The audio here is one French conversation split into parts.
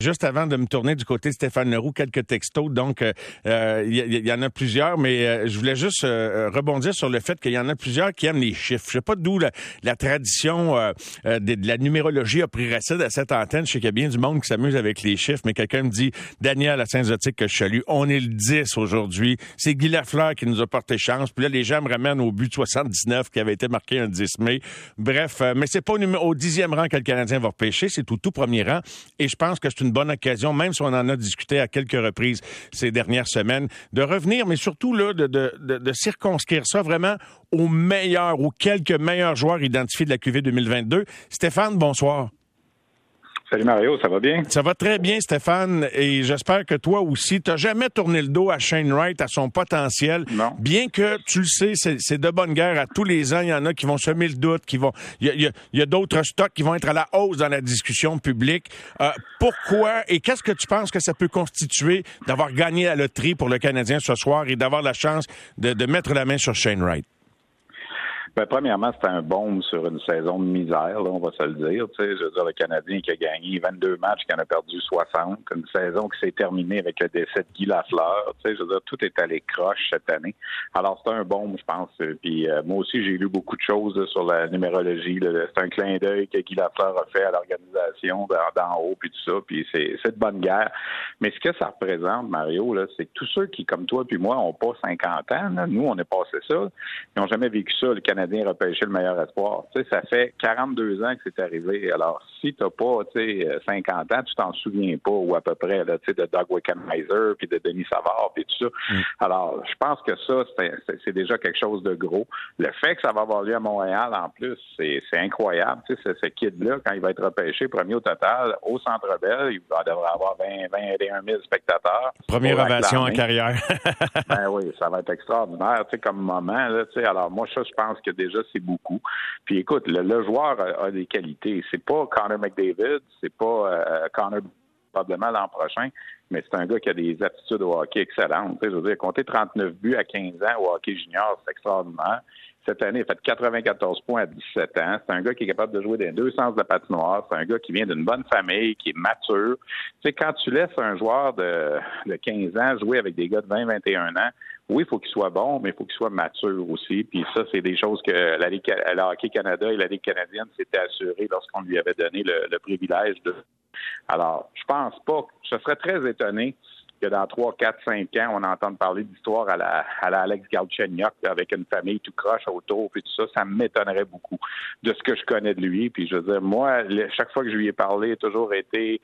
Juste avant de me tourner du côté de Stéphane Leroux, quelques textos. Donc, il euh, y, en a plusieurs, mais euh, je voulais juste euh, rebondir sur le fait qu'il y en a plusieurs qui aiment les chiffres. Je sais pas d'où la, tradition de, la numérologie a pris racine à cette antenne. Je sais qu'il y a bien du monde qui s'amuse avec les chiffres, mais quelqu'un me dit, Daniel à Saint-Zotique que je salue, on est le 10 aujourd'hui. C'est Guy Lafleur qui nous a porté chance. Puis là, les gens me ramènent au but 79 qui avait été marqué un 10 mai. Bref, mais c'est pas au, dixième rang que le Canadien va repêcher, c'est au tout premier rang. Et je pense que c'est une une bonne occasion, même si on en a discuté à quelques reprises ces dernières semaines, de revenir, mais surtout là, de, circonscrire ça vraiment aux meilleurs, ou quelques meilleurs joueurs identifiés de la QV 2022. Stéphane, bonsoir. Salut Mario, ça va bien? Ça va très bien, Stéphane, et j'espère que toi aussi, tu n'as jamais tourné le dos à Shane Wright, à son potentiel. Non. Bien que, tu le sais, c'est de bonne guerre. À tous les ans, il y en a qui vont semer le doute, qui vont. Il y a, d'autres stocks qui vont être à la hausse dans la discussion publique. Euh, pourquoi et qu'est-ce que tu penses que ça peut constituer d'avoir gagné la loterie pour le Canadien ce soir et d'avoir la chance de, de mettre la main sur Shane Wright? Ben, premièrement, c'était un bombe sur une saison de misère, on va se le dire. Tu sais, je veux dire, le Canadien qui a gagné 22 matchs, qui en a perdu 60, une saison qui s'est terminée avec le décès de Guy Lafleur. Tu sais, je veux dire, tout est allé croche cette année. Alors, c'était un bombe, je pense. Puis euh, moi aussi, j'ai lu beaucoup de choses sur la numérologie. C'est un clin d'œil que Guy Lafleur a fait à l'organisation d'en haut, puis tout ça. Puis c'est de bonne guerre. Mais ce que ça représente, Mario, là, c'est que tous ceux qui, comme toi puis moi, ont pas 50 ans, nous, on est passé ça, ils n'ont jamais vécu ça, le Canadien Canadien repêcher le meilleur espoir. Tu sais, ça fait 42 ans que c'est arrivé. Alors, si tu n'as pas tu sais, 50 ans, tu t'en souviens pas, ou à peu près, là, tu sais, de Doug Wickenheiser, puis de Denis Savard, puis tout ça. Mm. Alors, je pense que ça, c'est déjà quelque chose de gros. Le fait que ça va avoir lieu à Montréal, en plus, c'est incroyable. Tu sais, ce kid-là, quand il va être repêché, premier au total, au Centre Bell, il devrait avoir 20, 21 000 spectateurs. Première ovation en carrière. ben oui, ça va être extraordinaire, tu sais, comme moment, là, tu sais. Alors, moi, ça, je pense que déjà, c'est beaucoup. Puis écoute, le, joueur a, des qualités. C'est pas Connor McDavid, c'est pas euh, Connor probablement l'an prochain, mais c'est un gars qui a des attitudes au hockey excellentes. je veux dire, compter 39 buts à 15 ans au hockey junior, c'est extraordinaire. Cette année, il a fait 94 points à 17 ans. C'est un gars qui est capable de jouer dans deux sens de la patinoire. C'est un gars qui vient d'une bonne famille, qui est mature. Tu sais, quand tu laisses un joueur de, de 15 ans jouer avec des gars de 20, 21 ans, oui, il faut qu'il soit bon, mais il faut qu'il soit mature aussi. Puis ça, c'est des choses que la Ligue, Hockey Canada et la Ligue canadienne s'étaient assurées lorsqu'on lui avait donné le, le privilège de. Alors, je pense pas. Je serais très étonné que dans 3, 4, 5 ans, on entende parler d'histoire à la, à la Alex Galchenyuk avec une famille tout croche autour et tout ça, ça m'étonnerait beaucoup de ce que je connais de lui. Puis je veux dire, moi, chaque fois que je lui ai parlé, toujours été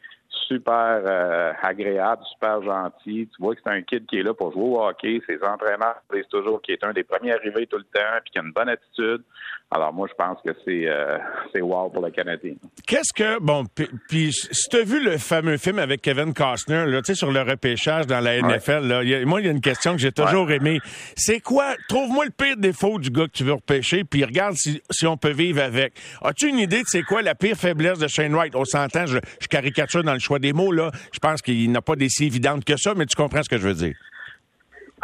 super euh, agréable, super gentil. Tu vois que c'est un kid qui est là pour jouer au hockey. Ses entraîneurs disent toujours qu'il est un des premiers arrivés tout le temps, puis qu'il a une bonne attitude. Alors moi, je pense que c'est euh, c'est wow pour le Canadien. Qu'est-ce que bon, puis si tu as vu le fameux film avec Kevin Costner, là, tu sais, sur le repêchage dans la NFL, là, moi, il y a une question que j'ai toujours aimée. C'est quoi? Trouve-moi le pire défaut du gars que tu veux repêcher, puis regarde si, si on peut vivre avec. As-tu une idée de c'est quoi la pire faiblesse de Shane Wright? On s'entend, je, je caricature dans le choix des mots, là. Je pense qu'il n'a pas des si évidentes que ça, mais tu comprends ce que je veux dire.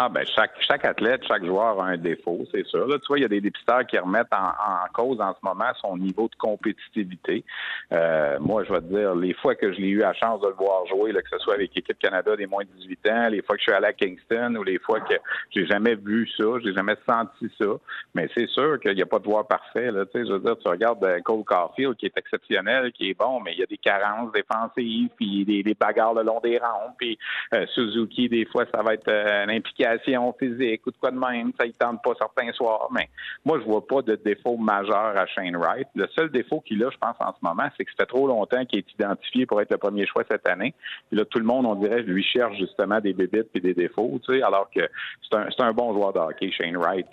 Ah ben chaque chaque athlète, chaque joueur a un défaut, c'est sûr. Là, tu vois, il y a des dépisteurs qui remettent en, cause en ce moment son niveau de compétitivité. Euh, moi, je vais te dire, les fois que je l'ai eu la chance de le voir jouer, là, que ce soit avec l'équipe Canada des moins de 18 ans, les fois que je suis allé à Kingston ou les fois que j'ai jamais vu ça, j'ai jamais senti ça. Mais c'est sûr qu'il n'y a pas de joueur parfait. Là, tu sais, je veux dire, tu regardes euh, Cole Caulfield qui est exceptionnel, qui est bon, mais il y a des carences défensives, puis des, des bagarres le long des rangs, puis euh, Suzuki, des fois, ça va être euh, impliqué physique ou de quoi de même, ça ne tente pas certains soirs. Mais moi, je vois pas de défaut majeur à Shane Wright. Le seul défaut qu'il a, je pense, en ce moment, c'est que ça fait trop longtemps qu'il est identifié pour être le premier choix cette année. Puis là, tout le monde, on dirait, lui cherche justement des bébites et des défauts, tu sais, alors que c'est un, un, bon joueur de Shane Wright.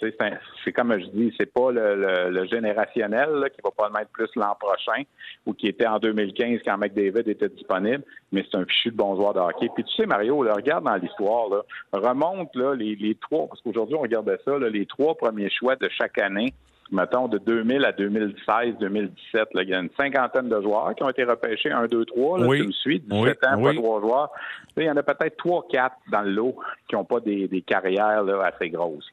C'est comme je dis, c'est pas le, le, générationnel là, qui va pas le mettre plus l'an prochain ou qui était en 2015 quand McDavid était disponible, mais c'est un fichu de bon joueur de. Puis tu sais, Mario, là, regarde dans l'histoire, remonte là, les, trois, parce qu'aujourd'hui, on regardait ça, les trois premiers choix de chaque année, mettons, de 2000 à 2016, 2017, il y a une cinquantaine de joueurs qui ont été repêchés, un, deux, trois, là, une suite, 17 ans, pas trois joueurs. il y en a peut-être trois, quatre dans le lot qui n'ont pas des, carrières assez grosses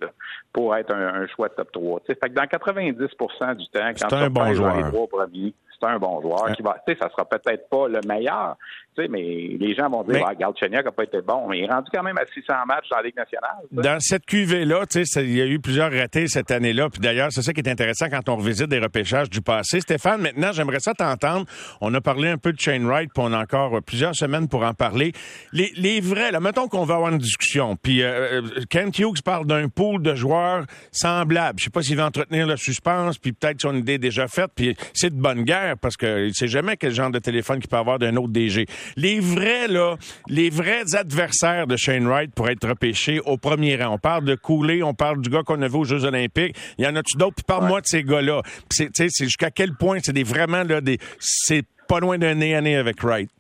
pour être un, choix top 3. fait que dans 90% du temps, quand un bon les trois premiers, c'est un bon joueur qui va, tu sais, ça sera peut-être pas le meilleur, sais, mais les gens vont dire, mais... ah, n'a pas été bon, mais il est rendu quand même à 600 matchs dans la Ligue nationale. Dans cette sais, il y a eu plusieurs ratés cette année-là. Puis d'ailleurs, c'est ça qui est intéressant quand on revisite des repêchages du passé. Stéphane, maintenant, j'aimerais ça t'entendre. On a parlé un peu de Shane Wright, puis on a encore plusieurs semaines pour en parler. Les, les vrais, là, mettons qu'on va avoir une discussion. Puis euh, Kent Hughes parle d'un pool de joueurs semblables. Je sais pas s'il va entretenir le suspense, puis peut-être son idée est déjà faite. Puis c'est de bonne guerre parce que sait jamais quel genre de téléphone qu'il peut avoir d'un autre DG. Les vrais, là, les vrais adversaires de Shane Wright pour être repêchés au premier rang. On parle de Cooley, on parle du gars qu'on a vu aux Jeux Olympiques. Il y en a-tu d'autres? Puis parle-moi de ces gars-là. C'est jusqu'à quel point c'est des vraiment là des. C'est pas loin d'un nez à nez avec Wright.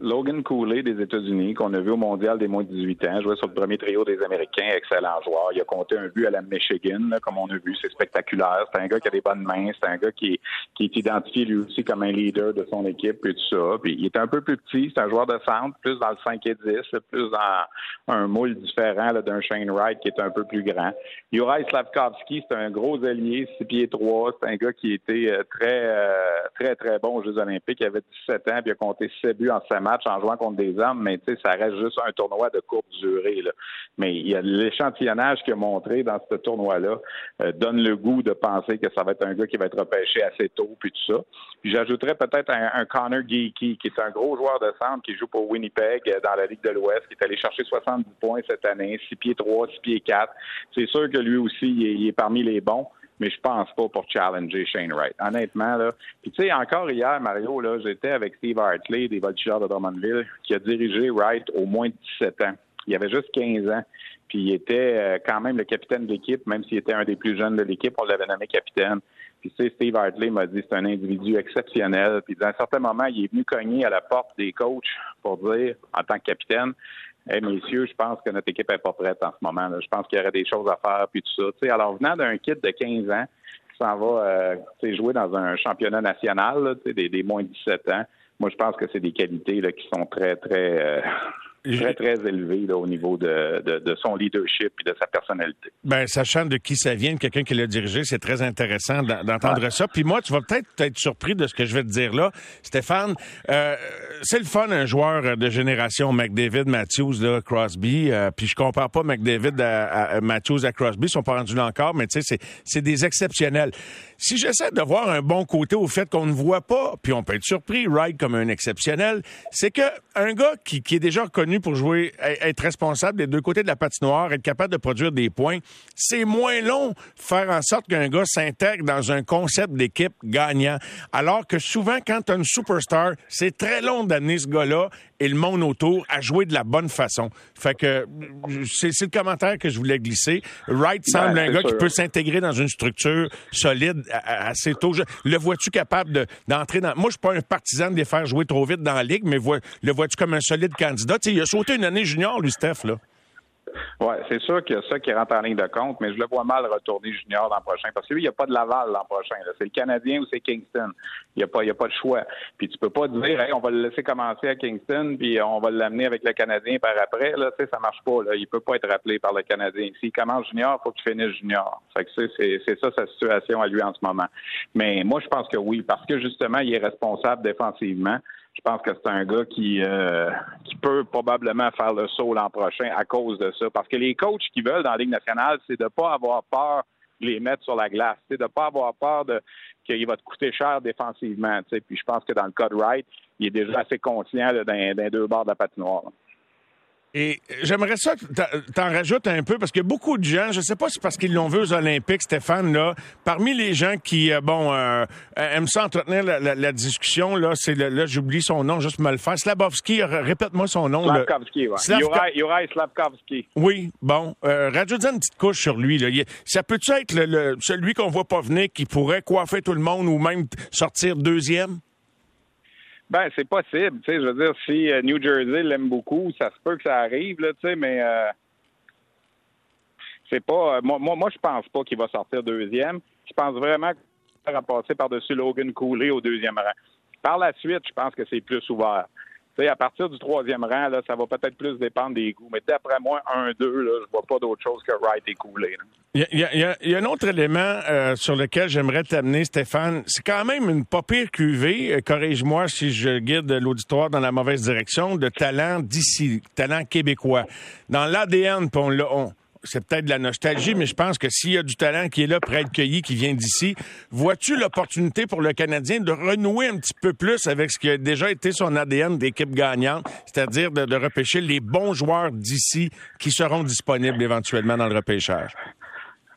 Logan Cooley des États-Unis, qu'on a vu au Mondial des moins de 18 ans, jouer sur le premier trio des Américains, excellent joueur. Il a compté un but à la Michigan, comme on a vu, c'est spectaculaire. C'est un gars qui a des bonnes mains, c'est un gars qui, qui est identifié lui aussi comme un leader de son équipe et tout ça. Puis il est un peu plus petit, c'est un joueur de centre, plus dans le 5 et 10, plus dans un moule différent d'un Shane Wright qui est un peu plus grand. Juraj Slavkovski, c'est un gros allié, 6 pieds 3, c'est un gars qui était euh, très, euh, très, très bon aux Jeux Olympiques. Il avait 17 ans, puis il a compté 7 buts en 5 match en jouant contre des hommes, mais ça reste juste un tournoi de courte durée. Mais l'échantillonnage qu'il a montré dans ce tournoi-là euh, donne le goût de penser que ça va être un gars qui va être repêché assez tôt, puis tout ça. J'ajouterais peut-être un, Connor Geeky, qui est un gros joueur de centre qui joue pour Winnipeg euh, dans la Ligue de l'Ouest, qui est allé chercher 70 points cette année, 6 pieds 3, 6 pieds 4. C'est sûr que lui aussi, il est parmi les bons mais je pense pas pour challenger Shane Wright. Honnêtement, là. Puis tu sais, encore hier, Mario, là, j'étais avec Steve Hartley des Voltigeurs de Drummondville, qui a dirigé Wright au moins 17 ans. Il avait juste 15 ans. Puis il était euh, quand même le capitaine de l'équipe, même s'il était un des plus jeunes de l'équipe, on l'avait nommé capitaine. Puis tu sais, Steve Hartley m'a dit c'est un individu exceptionnel. Puis à un certain moment, il est venu cogner à la porte des coachs pour dire, en tant que capitaine, Hey, messieurs, je pense que notre équipe n'est pas prête en ce moment. Là. Je pense qu'il y aurait des choses à faire, puis tout ça. alors, venant d'un kit de 15 ans qui s'en va euh, jouer dans un championnat national, des, des moins de 17 ans, moi, je pense que c'est des qualités là, qui sont très, très, euh, très, très élevé là, au niveau de, de, de, son leadership et de sa personnalité. Ben, sachant de qui ça vient, quelqu'un qui l'a dirigé, c'est très intéressant d'entendre ça. Puis moi, tu vas peut-être être surpris de ce que je vais te dire là, Stéphane. Euh, c'est le fun, un joueur de génération McDavid, Matthews, là, Crosby. Euh, puis je compare pas McDavid à, Matthews à Crosby, ils sont pas rendus là encore, mais tu sais, c'est des exceptionnels. Si j'essaie de voir un bon côté au fait qu'on ne voit pas, puis on peut être surpris, Wright comme un exceptionnel, c'est que un gars qui, qui est déjà reconnu pour jouer, être responsable des deux côtés de la patinoire, être capable de produire des points. C'est moins long faire en sorte qu'un gars s'intègre dans un concept d'équipe gagnant. Alors que souvent, quand tu as une superstar, c'est très long d'amener ce gars-là et le monde autour à jouer de la bonne façon. Fait que c'est le commentaire que je voulais glisser. Wright ben, semble un gars qui peut s'intégrer dans une structure solide le vois-tu capable d'entrer dans... Moi, je suis pas un partisan de les faire jouer trop vite dans la ligue, mais le vois-tu comme un solide candidat? il a sauté une année junior, lui, Steph, là. Oui, c'est sûr qu'il y a ça qui rentre en ligne de compte, mais je le vois mal retourner junior l'an prochain parce que lui, il n'y a pas de Laval l'an prochain. C'est le Canadien ou c'est Kingston. Il n'y a, pas, a pas de choix. Puis tu peux pas dire, hey, on va le laisser commencer à Kingston, puis on va l'amener avec le Canadien par après. Là, tu sais, ça marche pas. Là. Il peut pas être rappelé par le Canadien. S'il commence junior, il faut qu'il finisse junior. Fait que c'est ça sa situation à lui en ce moment. Mais moi, je pense que oui, parce que justement, il est responsable défensivement je pense que c'est un gars qui, euh, qui peut probablement faire le saut l'an prochain à cause de ça. Parce que les coachs qui veulent dans la Ligue nationale, c'est de ne pas avoir peur de les mettre sur la glace. C'est de ne pas avoir peur de qu'il va te coûter cher défensivement. Puis je pense que dans le cas de Wright, il est déjà assez conscient d'un deux bords de la patinoire. Et j'aimerais ça que t'en rajoutes un peu, parce que beaucoup de gens, je sais pas si c'est parce qu'ils l'ont vu aux Olympiques, Stéphane, là, parmi les gens qui, euh, bon, euh, aiment ça entretenir la, discussion, là, c'est là, j'oublie son nom, juste me le faire. Slavovski, répète-moi son nom. Slavkovski, oui. Slavka... Slavkovski. Oui, bon. Euh, rajoute une petite couche sur lui. Là. Ça peut-tu être le, celui qu'on voit pas venir qui pourrait coiffer tout le monde ou même sortir deuxième? Ben, c'est possible. Tu sais, je veux dire, si euh, New Jersey l'aime beaucoup, ça se peut que ça arrive, là, tu sais, mais euh, c'est pas. Euh, moi, moi, moi, je pense pas qu'il va sortir deuxième. Je pense vraiment qu'il va passer par-dessus Logan Cooley au deuxième rang. Par la suite, je pense que c'est plus ouvert. À partir du troisième rang, ça va peut-être plus dépendre des goûts. Mais d'après moi, un, deux, là, je vois pas d'autre chose que Wright est coulé. Il y, a, un autre élément euh, sur lequel j'aimerais t'amener, Stéphane. C'est quand même une pas pire cuvée, euh, corrige-moi si je guide l'auditoire dans la mauvaise direction, de talent d'ici, talent québécois. Dans l'ADN, on l'a c'est peut-être de la nostalgie, mais je pense que s'il y a du talent qui est là, près de cueilli, qui vient d'ici, vois-tu l'opportunité pour le Canadien de renouer un petit peu plus avec ce qui a déjà été son ADN d'équipe gagnante, c'est-à-dire de, de repêcher les bons joueurs d'ici qui seront disponibles éventuellement dans le repêchage?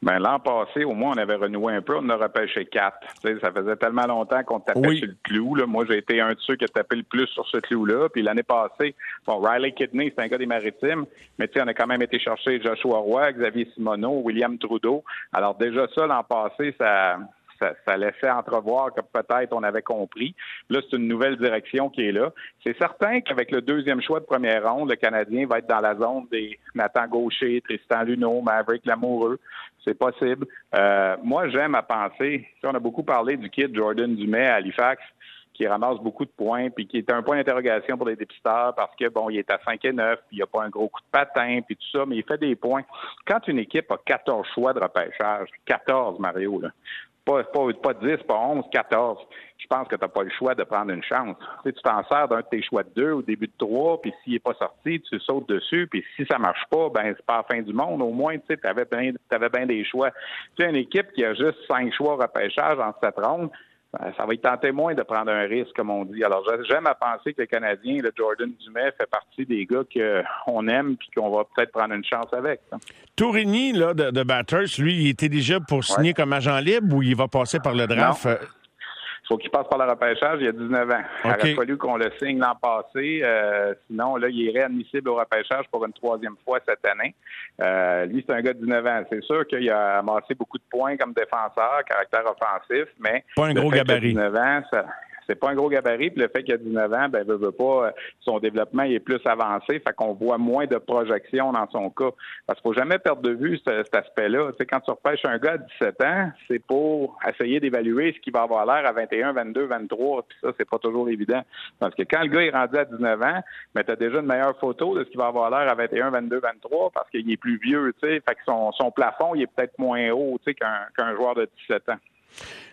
Ben, l'an passé, au moins, on avait renoué un peu. On a repêché quatre. ça faisait tellement longtemps qu'on tapait sur le clou. Là. Moi, j'ai été un de ceux qui a tapé le plus sur ce clou-là. Puis l'année passée, bon, Riley Kidney, c'est un gars des Maritimes, mais on a quand même été chercher Joshua Roy, Xavier Simoneau, William Trudeau. Alors déjà ça, l'an passé, ça, ça, ça, laissait entrevoir que peut-être on avait compris. Là, c'est une nouvelle direction qui est là. C'est certain qu'avec le deuxième choix de première ronde, le Canadien va être dans la zone des Nathan Gaucher, Tristan Luneau, Maverick Lamoureux. C'est possible. Euh, moi, j'aime à penser, on a beaucoup parlé du kid Jordan Dumais à Halifax qui ramasse beaucoup de points, puis qui est un point d'interrogation pour les dépisteurs parce que, bon, il est à 5 et 9, puis il a pas un gros coup de patin, puis tout ça, mais il fait des points. Quand une équipe a 14 choix de repêchage, 14, Mario, là, pas, pas, pas 10, pas 11, 14. Je pense que tu n'as pas le choix de prendre une chance. Tu t'en sers d'un de tes choix de deux au début de trois, puis s'il n'est pas sorti, tu sautes dessus, puis si ça marche pas, ben c'est pas la fin du monde. Au moins, tu avais bien avais bien des choix. Tu as une équipe qui a juste cinq choix repêchage en cette ronde, ça va être tenter moins de prendre un risque, comme on dit. Alors, j'aime à penser que le Canadien, le Jordan Dumais, fait partie des gars qu'on aime puis qu'on va peut-être prendre une chance avec. Tourigny, là, de, de Batters, lui, il était déjà pour signer comme agent libre ou il va passer par le draft? Il faut qu'il passe par le repêchage. Il y a 19 ans. Il aurait fallu qu'on le signe l'an passé. Euh, sinon, là, il est réadmissible au repêchage pour une troisième fois cette année. Euh, lui, c'est un gars de 19 ans. C'est sûr qu'il a amassé beaucoup de points comme défenseur, caractère offensif, mais... Pas un gros gabarit. 19 ans, ça, c'est pas un gros gabarit, puis le fait qu'il a 19 ans, ben veut, veut pas, euh, son développement est plus avancé, fait qu'on voit moins de projections dans son cas. Parce qu'il faut jamais perdre de vue cet, aspect-là. Tu sais, quand tu repêches un gars à 17 ans, c'est pour essayer d'évaluer ce qu'il va avoir l'air à 21, 22, 23, puis ça, c'est pas toujours évident. Parce que quand le gars est rendu à 19 ans, ben tu as déjà une meilleure photo de ce qu'il va avoir l'air à 21, 22, 23, parce qu'il est plus vieux, tu sais, fait que son, son plafond, il est peut-être moins haut, tu sais, qu'un qu'un joueur de 17 ans.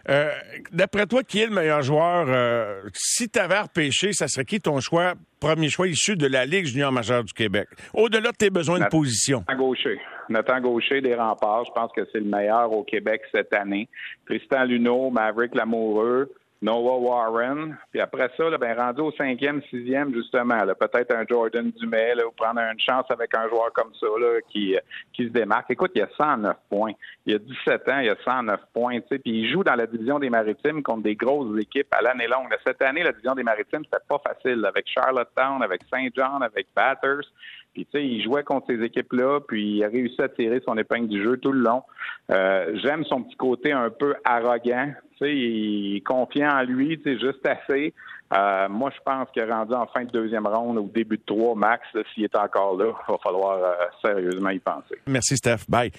Euh, d'après toi, qui est le meilleur joueur? Euh, si tu avais repêché, ça serait qui ton choix, premier choix issu de la Ligue junior majeure du Québec? Au-delà de tes besoins de position. Nathan Gaucher. Nathan Gaucher des remparts, je pense que c'est le meilleur au Québec cette année. Tristan Luneau, Maverick Lamoureux, Noah Warren. Puis après ça, là, ben, rendu au cinquième, sixième, justement, peut-être un Jordan Dumais, là, ou prendre une chance avec un joueur comme ça là, qui, qui se démarque. Écoute, il a 109 points. Il y a 17 ans, il a 109 points. Puis il joue dans la division des Maritimes contre des grosses équipes à l'année longue. Cette année, la division des Maritimes, c'était pas facile avec Charlottetown, avec Saint John, avec Batters. Puis, tu sais, il jouait contre ces équipes-là, puis il a réussi à tirer son épingle du jeu tout le long. Euh, j'aime son petit côté un peu arrogant. Tu sais, il confiant en lui, tu sais, juste assez. Euh, moi, je pense est rendu en fin de deuxième ronde ou début de trois max, s'il est encore là, il va falloir euh, sérieusement y penser. Merci, Steph. Bye.